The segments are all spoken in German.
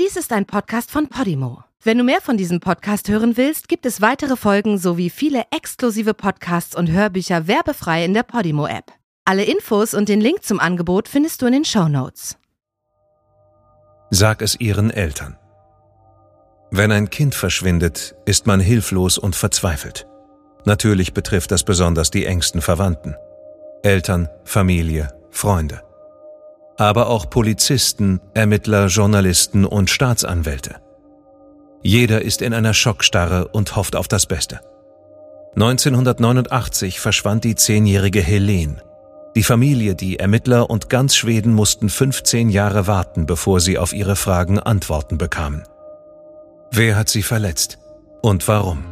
Dies ist ein Podcast von Podimo. Wenn du mehr von diesem Podcast hören willst, gibt es weitere Folgen sowie viele exklusive Podcasts und Hörbücher werbefrei in der Podimo-App. Alle Infos und den Link zum Angebot findest du in den Show Notes. Sag es ihren Eltern. Wenn ein Kind verschwindet, ist man hilflos und verzweifelt. Natürlich betrifft das besonders die engsten Verwandten. Eltern, Familie, Freunde. Aber auch Polizisten, Ermittler, Journalisten und Staatsanwälte. Jeder ist in einer Schockstarre und hofft auf das Beste. 1989 verschwand die zehnjährige Helene. Die Familie, die Ermittler und ganz Schweden mussten 15 Jahre warten, bevor sie auf ihre Fragen Antworten bekamen. Wer hat sie verletzt? Und warum?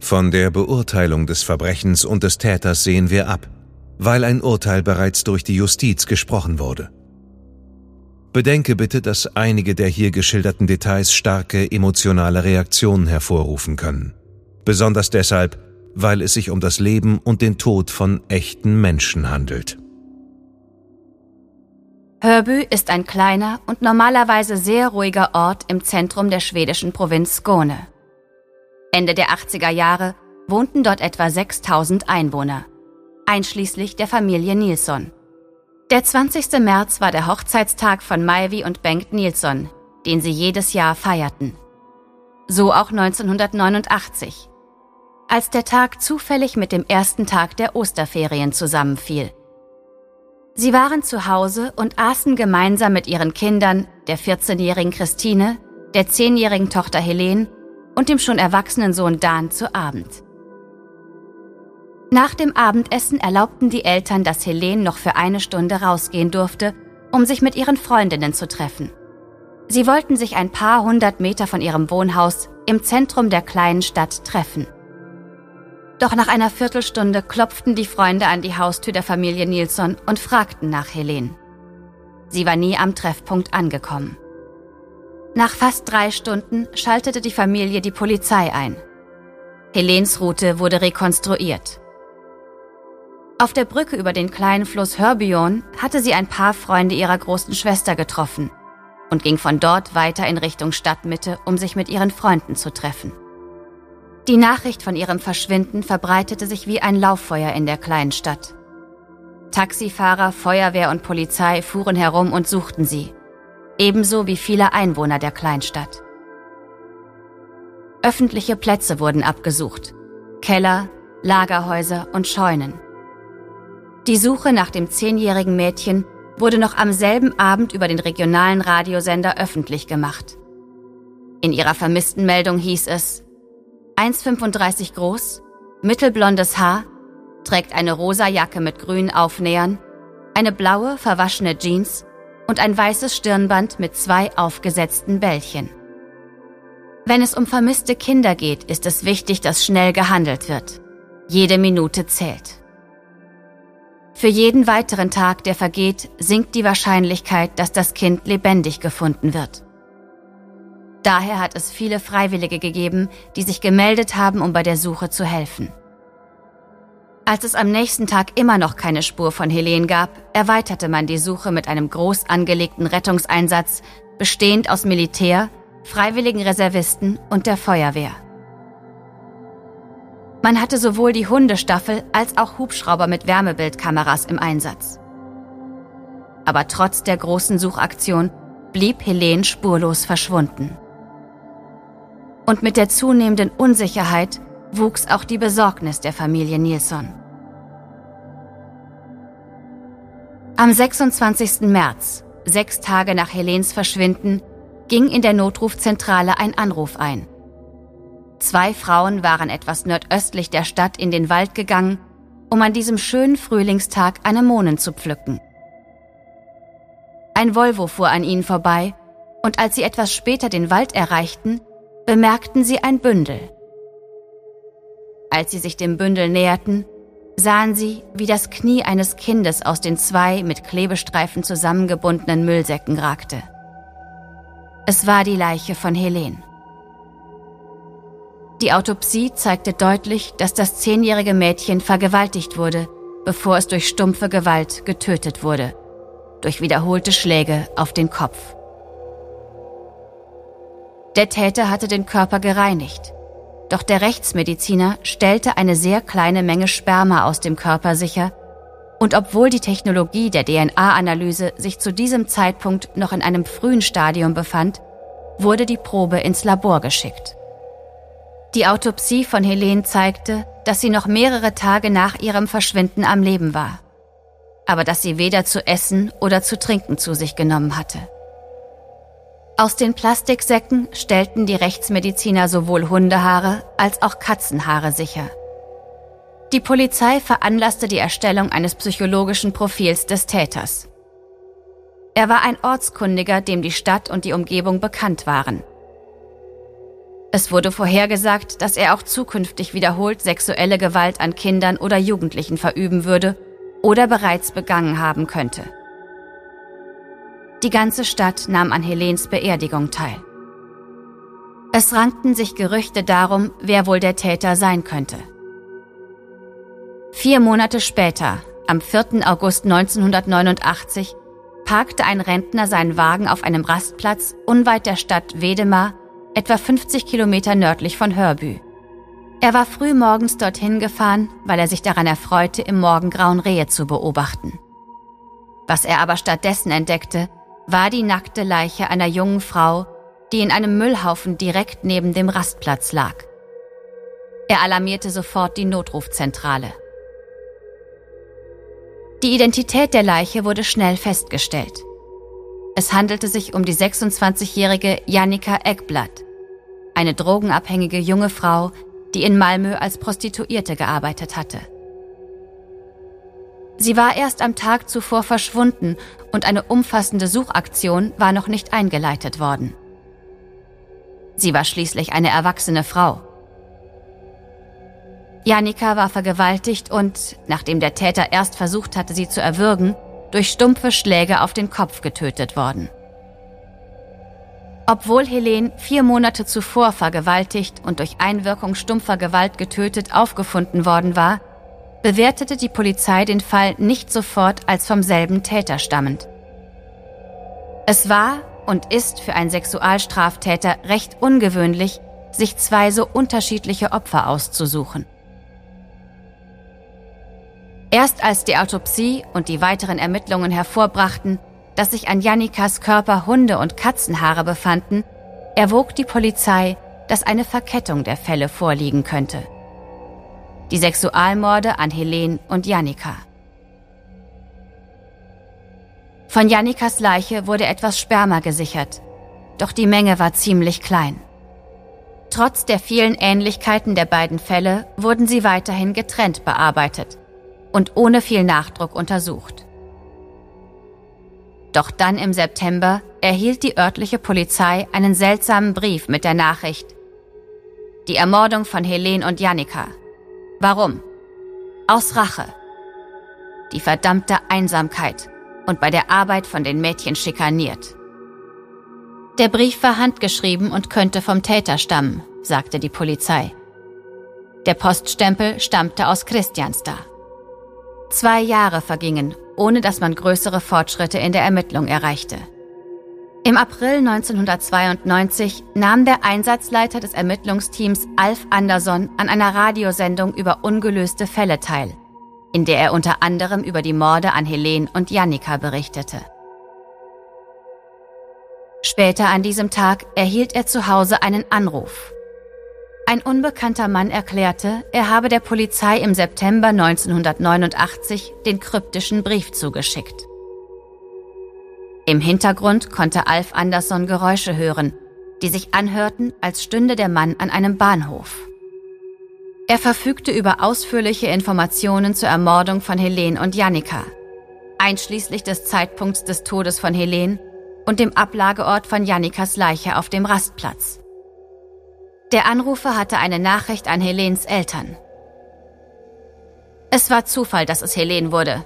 Von der Beurteilung des Verbrechens und des Täters sehen wir ab, weil ein Urteil bereits durch die Justiz gesprochen wurde. Bedenke bitte, dass einige der hier geschilderten Details starke emotionale Reaktionen hervorrufen können. Besonders deshalb, weil es sich um das Leben und den Tod von echten Menschen handelt. Hörby ist ein kleiner und normalerweise sehr ruhiger Ort im Zentrum der schwedischen Provinz Skåne. Ende der 80er Jahre wohnten dort etwa 6000 Einwohner, einschließlich der Familie Nilsson. Der 20. März war der Hochzeitstag von Maivi und Bengt Nilsson, den sie jedes Jahr feierten. So auch 1989, als der Tag zufällig mit dem ersten Tag der Osterferien zusammenfiel. Sie waren zu Hause und aßen gemeinsam mit ihren Kindern, der 14-jährigen Christine, der 10-jährigen Tochter Helene und dem schon erwachsenen Sohn Dan zu Abend. Nach dem Abendessen erlaubten die Eltern, dass Helene noch für eine Stunde rausgehen durfte, um sich mit ihren Freundinnen zu treffen. Sie wollten sich ein paar hundert Meter von ihrem Wohnhaus im Zentrum der kleinen Stadt treffen. Doch nach einer Viertelstunde klopften die Freunde an die Haustür der Familie Nilsson und fragten nach Helene. Sie war nie am Treffpunkt angekommen. Nach fast drei Stunden schaltete die Familie die Polizei ein. Helens Route wurde rekonstruiert. Auf der Brücke über den kleinen Fluss Hörbion hatte sie ein paar Freunde ihrer großen Schwester getroffen und ging von dort weiter in Richtung Stadtmitte, um sich mit ihren Freunden zu treffen. Die Nachricht von ihrem Verschwinden verbreitete sich wie ein Lauffeuer in der kleinen Stadt. Taxifahrer, Feuerwehr und Polizei fuhren herum und suchten sie ebenso wie viele Einwohner der Kleinstadt. Öffentliche Plätze wurden abgesucht, Keller, Lagerhäuser und Scheunen. Die Suche nach dem zehnjährigen Mädchen wurde noch am selben Abend über den regionalen Radiosender öffentlich gemacht. In ihrer vermissten Meldung hieß es 1,35 groß, mittelblondes Haar, trägt eine rosa Jacke mit grünen Aufnähern, eine blaue, verwaschene Jeans und ein weißes Stirnband mit zwei aufgesetzten Bällchen. Wenn es um vermisste Kinder geht, ist es wichtig, dass schnell gehandelt wird. Jede Minute zählt. Für jeden weiteren Tag, der vergeht, sinkt die Wahrscheinlichkeit, dass das Kind lebendig gefunden wird. Daher hat es viele Freiwillige gegeben, die sich gemeldet haben, um bei der Suche zu helfen. Als es am nächsten Tag immer noch keine Spur von Helene gab, erweiterte man die Suche mit einem groß angelegten Rettungseinsatz, bestehend aus Militär, freiwilligen Reservisten und der Feuerwehr. Man hatte sowohl die Hundestaffel als auch Hubschrauber mit Wärmebildkameras im Einsatz. Aber trotz der großen Suchaktion blieb Helene spurlos verschwunden. Und mit der zunehmenden Unsicherheit wuchs auch die Besorgnis der Familie Nilsson. Am 26. März, sechs Tage nach Helens Verschwinden, ging in der Notrufzentrale ein Anruf ein. Zwei Frauen waren etwas nordöstlich der Stadt in den Wald gegangen, um an diesem schönen Frühlingstag Anemonen zu pflücken. Ein Volvo fuhr an ihnen vorbei, und als sie etwas später den Wald erreichten, bemerkten sie ein Bündel. Als sie sich dem Bündel näherten, sahen sie, wie das Knie eines Kindes aus den zwei mit Klebestreifen zusammengebundenen Müllsäcken ragte. Es war die Leiche von Helen. Die Autopsie zeigte deutlich, dass das zehnjährige Mädchen vergewaltigt wurde, bevor es durch stumpfe Gewalt getötet wurde, durch wiederholte Schläge auf den Kopf. Der Täter hatte den Körper gereinigt, doch der Rechtsmediziner stellte eine sehr kleine Menge Sperma aus dem Körper sicher, und obwohl die Technologie der DNA-Analyse sich zu diesem Zeitpunkt noch in einem frühen Stadium befand, wurde die Probe ins Labor geschickt. Die Autopsie von Helene zeigte, dass sie noch mehrere Tage nach ihrem Verschwinden am Leben war, aber dass sie weder zu essen oder zu trinken zu sich genommen hatte. Aus den Plastiksäcken stellten die Rechtsmediziner sowohl Hundehaare als auch Katzenhaare sicher. Die Polizei veranlasste die Erstellung eines psychologischen Profils des Täters. Er war ein Ortskundiger, dem die Stadt und die Umgebung bekannt waren. Es wurde vorhergesagt, dass er auch zukünftig wiederholt sexuelle Gewalt an Kindern oder Jugendlichen verüben würde oder bereits begangen haben könnte. Die ganze Stadt nahm an Helens Beerdigung teil. Es rankten sich Gerüchte darum, wer wohl der Täter sein könnte. Vier Monate später, am 4. August 1989, parkte ein Rentner seinen Wagen auf einem Rastplatz unweit der Stadt Wedemar etwa 50 Kilometer nördlich von Hörbü. Er war früh morgens dorthin gefahren, weil er sich daran erfreute, im Morgengrauen Rehe zu beobachten. Was er aber stattdessen entdeckte, war die nackte Leiche einer jungen Frau, die in einem Müllhaufen direkt neben dem Rastplatz lag. Er alarmierte sofort die Notrufzentrale. Die Identität der Leiche wurde schnell festgestellt. Es handelte sich um die 26-jährige Janika Eckblatt, eine drogenabhängige junge Frau, die in Malmö als Prostituierte gearbeitet hatte. Sie war erst am Tag zuvor verschwunden und eine umfassende Suchaktion war noch nicht eingeleitet worden. Sie war schließlich eine erwachsene Frau. Janika war vergewaltigt und, nachdem der Täter erst versucht hatte, sie zu erwürgen, durch stumpfe Schläge auf den Kopf getötet worden. Obwohl Helene vier Monate zuvor vergewaltigt und durch Einwirkung stumpfer Gewalt getötet aufgefunden worden war, bewertete die Polizei den Fall nicht sofort als vom selben Täter stammend. Es war und ist für einen Sexualstraftäter recht ungewöhnlich, sich zwei so unterschiedliche Opfer auszusuchen. Erst als die Autopsie und die weiteren Ermittlungen hervorbrachten, dass sich an Jannikas Körper Hunde- und Katzenhaare befanden, erwog die Polizei, dass eine Verkettung der Fälle vorliegen könnte. Die Sexualmorde an Helen und Jannika. Von Jannikas Leiche wurde etwas Sperma gesichert, doch die Menge war ziemlich klein. Trotz der vielen Ähnlichkeiten der beiden Fälle wurden sie weiterhin getrennt bearbeitet und ohne viel Nachdruck untersucht. Doch dann im September erhielt die örtliche Polizei einen seltsamen Brief mit der Nachricht Die Ermordung von Helen und Janika. Warum? Aus Rache. Die verdammte Einsamkeit und bei der Arbeit von den Mädchen schikaniert. Der Brief war handgeschrieben und könnte vom Täter stammen, sagte die Polizei. Der Poststempel stammte aus Christiansdal. Zwei Jahre vergingen, ohne dass man größere Fortschritte in der Ermittlung erreichte. Im April 1992 nahm der Einsatzleiter des Ermittlungsteams Alf Andersson an einer Radiosendung über ungelöste Fälle teil, in der er unter anderem über die Morde an Helen und Jannika berichtete. Später an diesem Tag erhielt er zu Hause einen Anruf. Ein unbekannter Mann erklärte, er habe der Polizei im September 1989 den kryptischen Brief zugeschickt. Im Hintergrund konnte Alf Andersson Geräusche hören, die sich anhörten, als stünde der Mann an einem Bahnhof. Er verfügte über ausführliche Informationen zur Ermordung von Helene und Jannika, einschließlich des Zeitpunkts des Todes von Helene und dem Ablageort von Jannikas Leiche auf dem Rastplatz. Der Anrufer hatte eine Nachricht an Helens Eltern. Es war Zufall, dass es Helene wurde.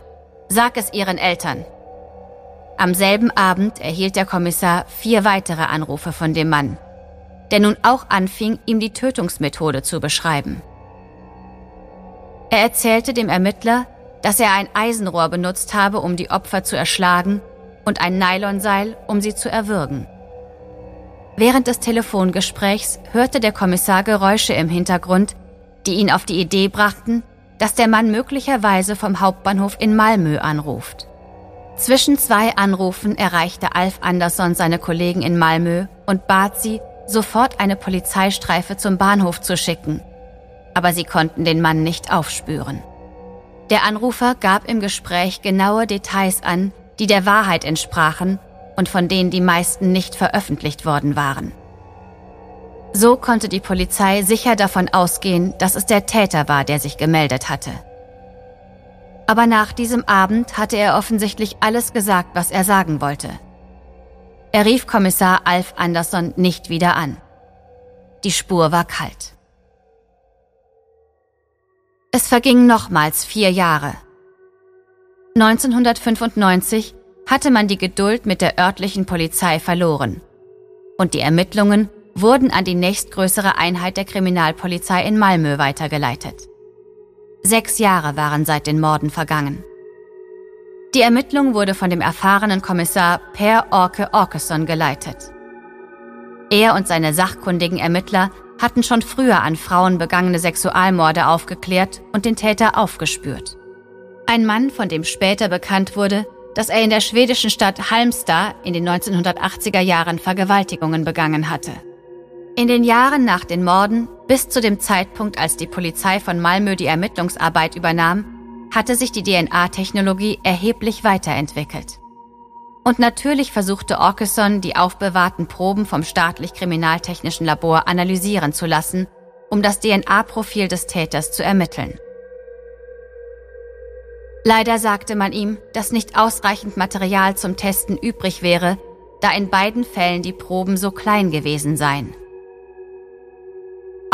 Sag es ihren Eltern. Am selben Abend erhielt der Kommissar vier weitere Anrufe von dem Mann, der nun auch anfing, ihm die Tötungsmethode zu beschreiben. Er erzählte dem Ermittler, dass er ein Eisenrohr benutzt habe, um die Opfer zu erschlagen und ein Nylonseil, um sie zu erwürgen. Während des Telefongesprächs hörte der Kommissar Geräusche im Hintergrund, die ihn auf die Idee brachten, dass der Mann möglicherweise vom Hauptbahnhof in Malmö anruft. Zwischen zwei Anrufen erreichte Alf Andersson seine Kollegen in Malmö und bat sie, sofort eine Polizeistreife zum Bahnhof zu schicken. Aber sie konnten den Mann nicht aufspüren. Der Anrufer gab im Gespräch genaue Details an, die der Wahrheit entsprachen und von denen die meisten nicht veröffentlicht worden waren. So konnte die Polizei sicher davon ausgehen, dass es der Täter war, der sich gemeldet hatte. Aber nach diesem Abend hatte er offensichtlich alles gesagt, was er sagen wollte. Er rief Kommissar Alf Andersson nicht wieder an. Die Spur war kalt. Es vergingen nochmals vier Jahre. 1995 hatte man die Geduld mit der örtlichen Polizei verloren. Und die Ermittlungen wurden an die nächstgrößere Einheit der Kriminalpolizei in Malmö weitergeleitet. Sechs Jahre waren seit den Morden vergangen. Die Ermittlung wurde von dem erfahrenen Kommissar Per Orke Orkeson geleitet. Er und seine sachkundigen Ermittler hatten schon früher an Frauen begangene Sexualmorde aufgeklärt und den Täter aufgespürt. Ein Mann, von dem später bekannt wurde, dass er in der schwedischen Stadt Halmstad in den 1980er Jahren Vergewaltigungen begangen hatte. In den Jahren nach den Morden, bis zu dem Zeitpunkt, als die Polizei von Malmö die Ermittlungsarbeit übernahm, hatte sich die DNA-Technologie erheblich weiterentwickelt. Und natürlich versuchte Orkeson, die aufbewahrten Proben vom staatlich kriminaltechnischen Labor analysieren zu lassen, um das DNA-Profil des Täters zu ermitteln. Leider sagte man ihm, dass nicht ausreichend Material zum Testen übrig wäre, da in beiden Fällen die Proben so klein gewesen seien.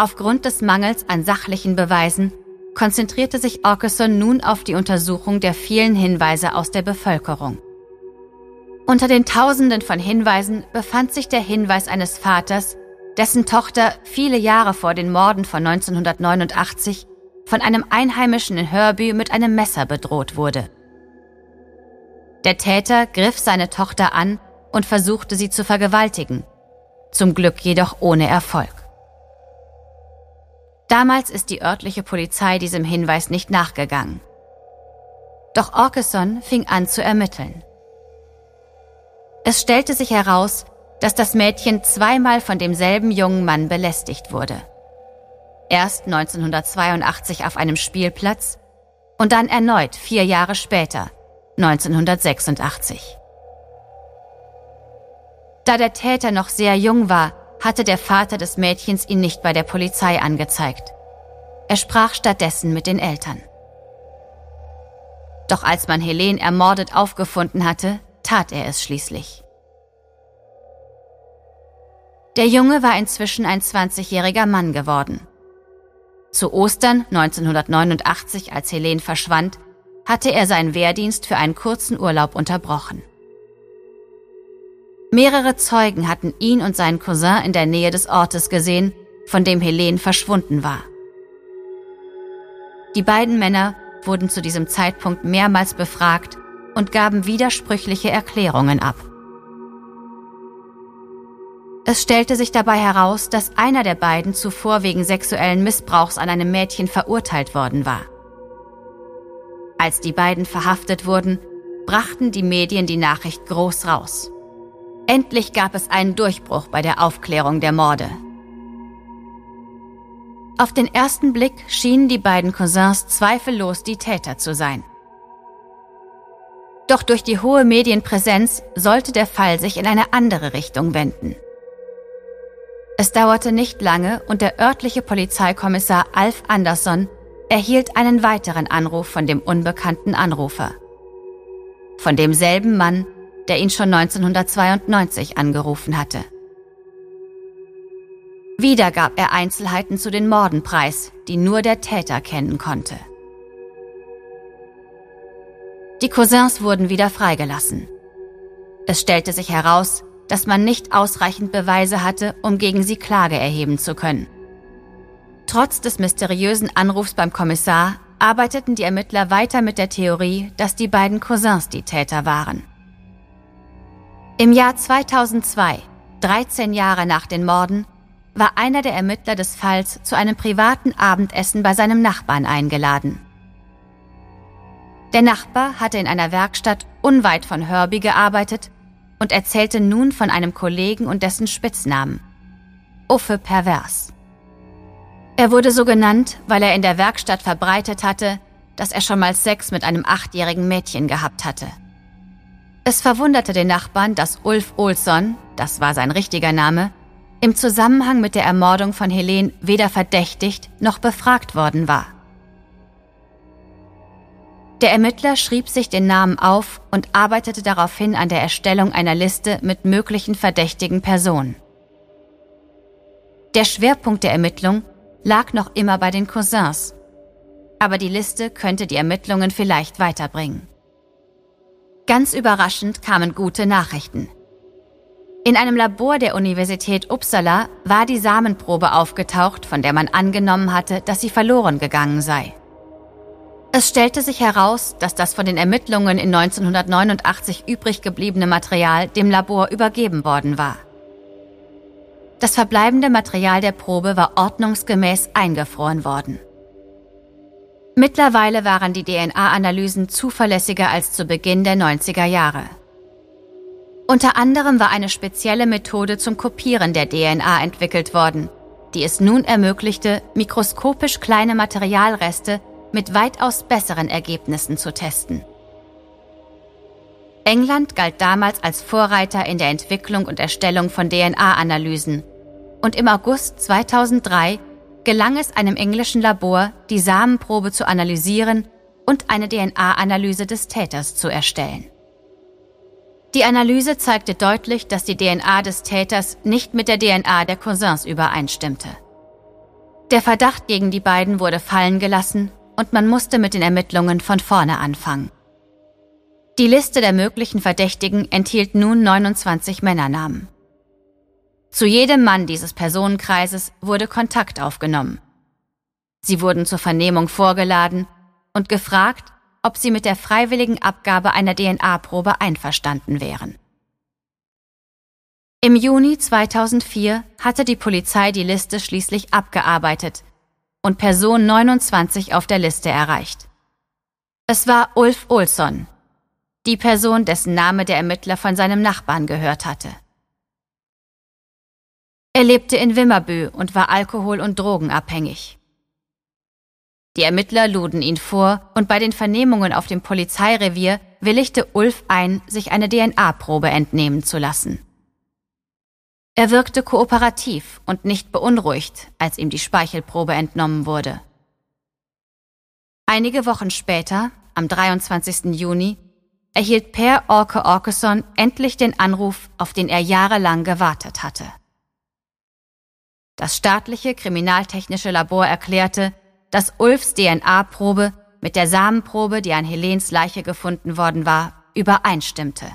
Aufgrund des Mangels an sachlichen Beweisen konzentrierte sich Orkeson nun auf die Untersuchung der vielen Hinweise aus der Bevölkerung. Unter den Tausenden von Hinweisen befand sich der Hinweis eines Vaters, dessen Tochter viele Jahre vor den Morden von 1989 von einem Einheimischen in Hörby mit einem Messer bedroht wurde. Der Täter griff seine Tochter an und versuchte sie zu vergewaltigen, zum Glück jedoch ohne Erfolg. Damals ist die örtliche Polizei diesem Hinweis nicht nachgegangen. Doch Orkeson fing an zu ermitteln. Es stellte sich heraus, dass das Mädchen zweimal von demselben jungen Mann belästigt wurde. Erst 1982 auf einem Spielplatz und dann erneut vier Jahre später, 1986. Da der Täter noch sehr jung war, hatte der Vater des Mädchens ihn nicht bei der Polizei angezeigt. Er sprach stattdessen mit den Eltern. Doch als man Helene ermordet aufgefunden hatte, tat er es schließlich. Der Junge war inzwischen ein 20-jähriger Mann geworden. Zu Ostern 1989, als Helene verschwand, hatte er seinen Wehrdienst für einen kurzen Urlaub unterbrochen. Mehrere Zeugen hatten ihn und seinen Cousin in der Nähe des Ortes gesehen, von dem Helene verschwunden war. Die beiden Männer wurden zu diesem Zeitpunkt mehrmals befragt und gaben widersprüchliche Erklärungen ab. Es stellte sich dabei heraus, dass einer der beiden zuvor wegen sexuellen Missbrauchs an einem Mädchen verurteilt worden war. Als die beiden verhaftet wurden, brachten die Medien die Nachricht groß raus. Endlich gab es einen Durchbruch bei der Aufklärung der Morde. Auf den ersten Blick schienen die beiden Cousins zweifellos die Täter zu sein. Doch durch die hohe Medienpräsenz sollte der Fall sich in eine andere Richtung wenden. Es dauerte nicht lange und der örtliche Polizeikommissar Alf Andersson erhielt einen weiteren Anruf von dem unbekannten Anrufer. Von demselben Mann, der ihn schon 1992 angerufen hatte. Wieder gab er Einzelheiten zu den Morden preis, die nur der Täter kennen konnte. Die Cousins wurden wieder freigelassen. Es stellte sich heraus, dass man nicht ausreichend Beweise hatte, um gegen sie Klage erheben zu können. Trotz des mysteriösen Anrufs beim Kommissar arbeiteten die Ermittler weiter mit der Theorie, dass die beiden Cousins die Täter waren. Im Jahr 2002, 13 Jahre nach den Morden, war einer der Ermittler des Falls zu einem privaten Abendessen bei seinem Nachbarn eingeladen. Der Nachbar hatte in einer Werkstatt unweit von Herbie gearbeitet und erzählte nun von einem Kollegen und dessen Spitznamen. Uffe Pervers. Er wurde so genannt, weil er in der Werkstatt verbreitet hatte, dass er schon mal Sex mit einem achtjährigen Mädchen gehabt hatte. Es verwunderte den Nachbarn, dass Ulf Olsson, das war sein richtiger Name, im Zusammenhang mit der Ermordung von Helen weder verdächtigt noch befragt worden war. Der Ermittler schrieb sich den Namen auf und arbeitete daraufhin an der Erstellung einer Liste mit möglichen verdächtigen Personen. Der Schwerpunkt der Ermittlung lag noch immer bei den Cousins, aber die Liste könnte die Ermittlungen vielleicht weiterbringen. Ganz überraschend kamen gute Nachrichten. In einem Labor der Universität Uppsala war die Samenprobe aufgetaucht, von der man angenommen hatte, dass sie verloren gegangen sei. Es stellte sich heraus, dass das von den Ermittlungen in 1989 übrig gebliebene Material dem Labor übergeben worden war. Das verbleibende Material der Probe war ordnungsgemäß eingefroren worden. Mittlerweile waren die DNA-Analysen zuverlässiger als zu Beginn der 90er Jahre. Unter anderem war eine spezielle Methode zum Kopieren der DNA entwickelt worden, die es nun ermöglichte, mikroskopisch kleine Materialreste mit weitaus besseren Ergebnissen zu testen. England galt damals als Vorreiter in der Entwicklung und Erstellung von DNA-Analysen und im August 2003 gelang es einem englischen Labor, die Samenprobe zu analysieren und eine DNA-Analyse des Täters zu erstellen. Die Analyse zeigte deutlich, dass die DNA des Täters nicht mit der DNA der Cousins übereinstimmte. Der Verdacht gegen die beiden wurde fallen gelassen und man musste mit den Ermittlungen von vorne anfangen. Die Liste der möglichen Verdächtigen enthielt nun 29 Männernamen. Zu jedem Mann dieses Personenkreises wurde Kontakt aufgenommen. Sie wurden zur Vernehmung vorgeladen und gefragt, ob sie mit der freiwilligen Abgabe einer DNA-Probe einverstanden wären. Im Juni 2004 hatte die Polizei die Liste schließlich abgearbeitet und Person 29 auf der Liste erreicht. Es war Ulf Olsson, die Person, dessen Name der Ermittler von seinem Nachbarn gehört hatte. Er lebte in Wimmerbü und war alkohol- und drogenabhängig. Die Ermittler luden ihn vor und bei den Vernehmungen auf dem Polizeirevier willigte Ulf ein, sich eine DNA-Probe entnehmen zu lassen. Er wirkte kooperativ und nicht beunruhigt, als ihm die Speichelprobe entnommen wurde. Einige Wochen später, am 23. Juni, erhielt Per Orke Orkeson endlich den Anruf, auf den er jahrelang gewartet hatte. Das staatliche kriminaltechnische Labor erklärte, dass Ulfs DNA-Probe mit der Samenprobe, die an Helens Leiche gefunden worden war, übereinstimmte.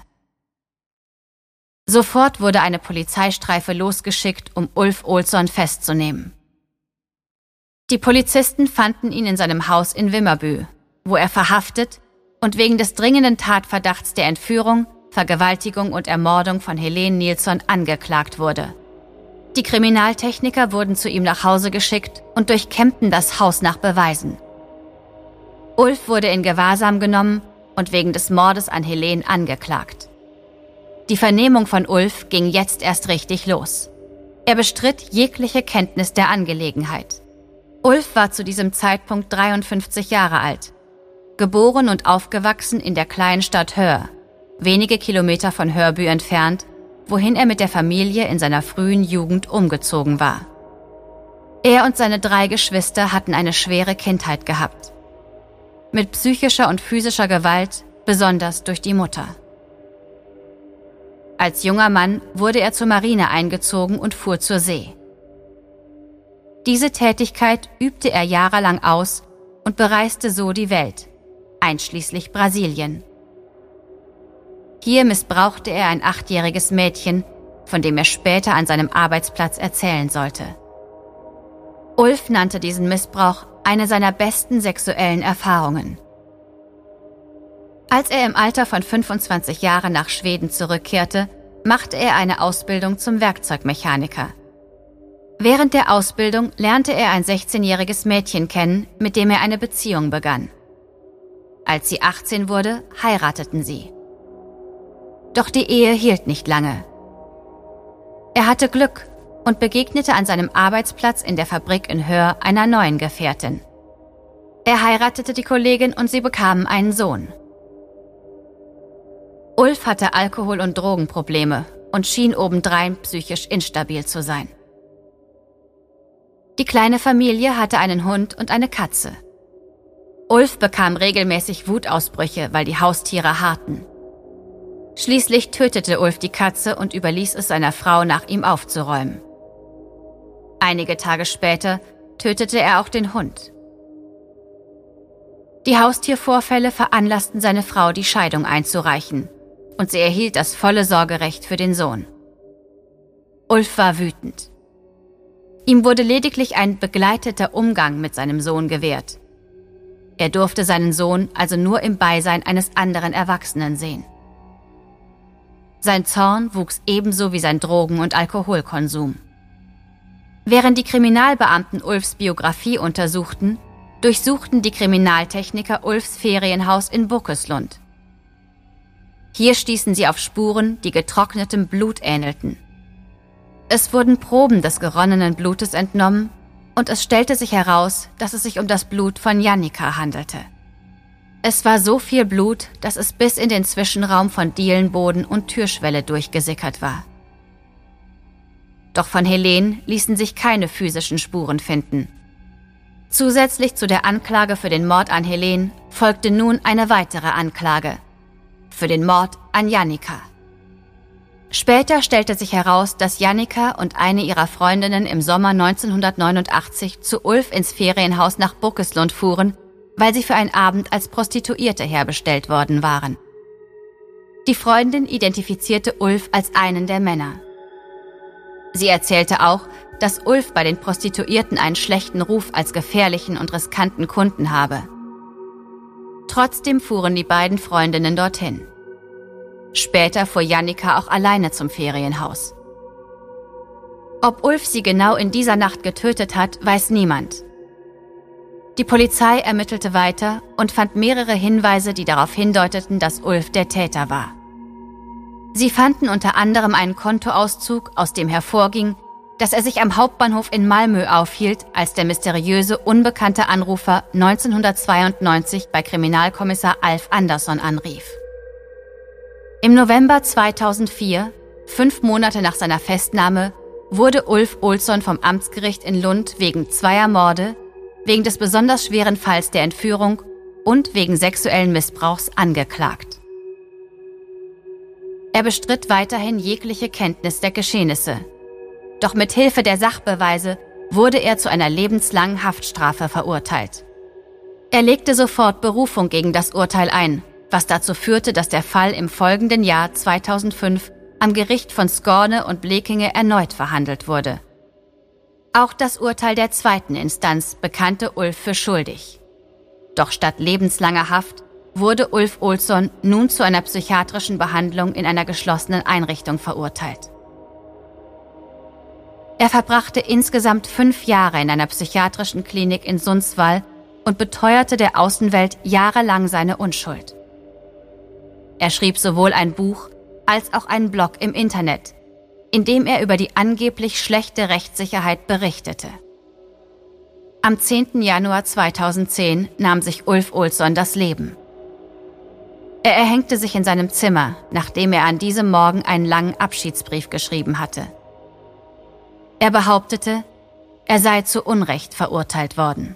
Sofort wurde eine Polizeistreife losgeschickt, um Ulf Olsson festzunehmen. Die Polizisten fanden ihn in seinem Haus in Wimmerbü, wo er verhaftet und wegen des dringenden Tatverdachts der Entführung, Vergewaltigung und Ermordung von Helene Nilsson angeklagt wurde. Die Kriminaltechniker wurden zu ihm nach Hause geschickt und durchkämmten das Haus nach Beweisen. Ulf wurde in Gewahrsam genommen und wegen des Mordes an Helene angeklagt. Die Vernehmung von Ulf ging jetzt erst richtig los. Er bestritt jegliche Kenntnis der Angelegenheit. Ulf war zu diesem Zeitpunkt 53 Jahre alt, geboren und aufgewachsen in der kleinen Stadt Hör, wenige Kilometer von Hörbü entfernt, wohin er mit der Familie in seiner frühen Jugend umgezogen war. Er und seine drei Geschwister hatten eine schwere Kindheit gehabt. Mit psychischer und physischer Gewalt, besonders durch die Mutter. Als junger Mann wurde er zur Marine eingezogen und fuhr zur See. Diese Tätigkeit übte er jahrelang aus und bereiste so die Welt, einschließlich Brasilien. Hier missbrauchte er ein achtjähriges Mädchen, von dem er später an seinem Arbeitsplatz erzählen sollte. Ulf nannte diesen Missbrauch eine seiner besten sexuellen Erfahrungen. Als er im Alter von 25 Jahren nach Schweden zurückkehrte, machte er eine Ausbildung zum Werkzeugmechaniker. Während der Ausbildung lernte er ein 16-jähriges Mädchen kennen, mit dem er eine Beziehung begann. Als sie 18 wurde, heirateten sie. Doch die Ehe hielt nicht lange. Er hatte Glück und begegnete an seinem Arbeitsplatz in der Fabrik in Hör einer neuen Gefährtin. Er heiratete die Kollegin und sie bekamen einen Sohn. Ulf hatte Alkohol- und Drogenprobleme und schien obendrein psychisch instabil zu sein. Die kleine Familie hatte einen Hund und eine Katze. Ulf bekam regelmäßig Wutausbrüche, weil die Haustiere harten. Schließlich tötete Ulf die Katze und überließ es seiner Frau, nach ihm aufzuräumen. Einige Tage später tötete er auch den Hund. Die Haustiervorfälle veranlassten seine Frau, die Scheidung einzureichen, und sie erhielt das volle Sorgerecht für den Sohn. Ulf war wütend. Ihm wurde lediglich ein begleiteter Umgang mit seinem Sohn gewährt. Er durfte seinen Sohn also nur im Beisein eines anderen Erwachsenen sehen. Sein Zorn wuchs ebenso wie sein Drogen- und Alkoholkonsum. Während die Kriminalbeamten Ulfs Biografie untersuchten, durchsuchten die Kriminaltechniker Ulfs Ferienhaus in Buckeslund. Hier stießen sie auf Spuren, die getrocknetem Blut ähnelten. Es wurden Proben des geronnenen Blutes entnommen und es stellte sich heraus, dass es sich um das Blut von Jannika handelte. Es war so viel Blut, dass es bis in den Zwischenraum von Dielenboden und Türschwelle durchgesickert war. Doch von Helene ließen sich keine physischen Spuren finden. Zusätzlich zu der Anklage für den Mord an Helene folgte nun eine weitere Anklage. Für den Mord an Jannika. Später stellte sich heraus, dass Jannika und eine ihrer Freundinnen im Sommer 1989 zu Ulf ins Ferienhaus nach Buckeslund fuhren weil sie für einen Abend als Prostituierte herbestellt worden waren. Die Freundin identifizierte Ulf als einen der Männer. Sie erzählte auch, dass Ulf bei den Prostituierten einen schlechten Ruf als gefährlichen und riskanten Kunden habe. Trotzdem fuhren die beiden Freundinnen dorthin. Später fuhr Jannika auch alleine zum Ferienhaus. Ob Ulf sie genau in dieser Nacht getötet hat, weiß niemand. Die Polizei ermittelte weiter und fand mehrere Hinweise, die darauf hindeuteten, dass Ulf der Täter war. Sie fanden unter anderem einen Kontoauszug, aus dem hervorging, dass er sich am Hauptbahnhof in Malmö aufhielt, als der mysteriöse, unbekannte Anrufer 1992 bei Kriminalkommissar Alf Andersson anrief. Im November 2004, fünf Monate nach seiner Festnahme, wurde Ulf Olsson vom Amtsgericht in Lund wegen zweier Morde, wegen des besonders schweren Falls der Entführung und wegen sexuellen Missbrauchs angeklagt. Er bestritt weiterhin jegliche Kenntnis der Geschehnisse. Doch mit Hilfe der Sachbeweise wurde er zu einer lebenslangen Haftstrafe verurteilt. Er legte sofort Berufung gegen das Urteil ein, was dazu führte, dass der Fall im folgenden Jahr 2005 am Gericht von Skorne und Blekinge erneut verhandelt wurde. Auch das Urteil der zweiten Instanz bekannte Ulf für schuldig. Doch statt lebenslanger Haft wurde Ulf Olsson nun zu einer psychiatrischen Behandlung in einer geschlossenen Einrichtung verurteilt. Er verbrachte insgesamt fünf Jahre in einer psychiatrischen Klinik in Sundsvall und beteuerte der Außenwelt jahrelang seine Unschuld. Er schrieb sowohl ein Buch als auch einen Blog im Internet, in dem er über die angeblich schlechte Rechtssicherheit berichtete. Am 10. Januar 2010 nahm sich Ulf Olsson das Leben. Er erhängte sich in seinem Zimmer, nachdem er an diesem Morgen einen langen Abschiedsbrief geschrieben hatte. Er behauptete, er sei zu Unrecht verurteilt worden.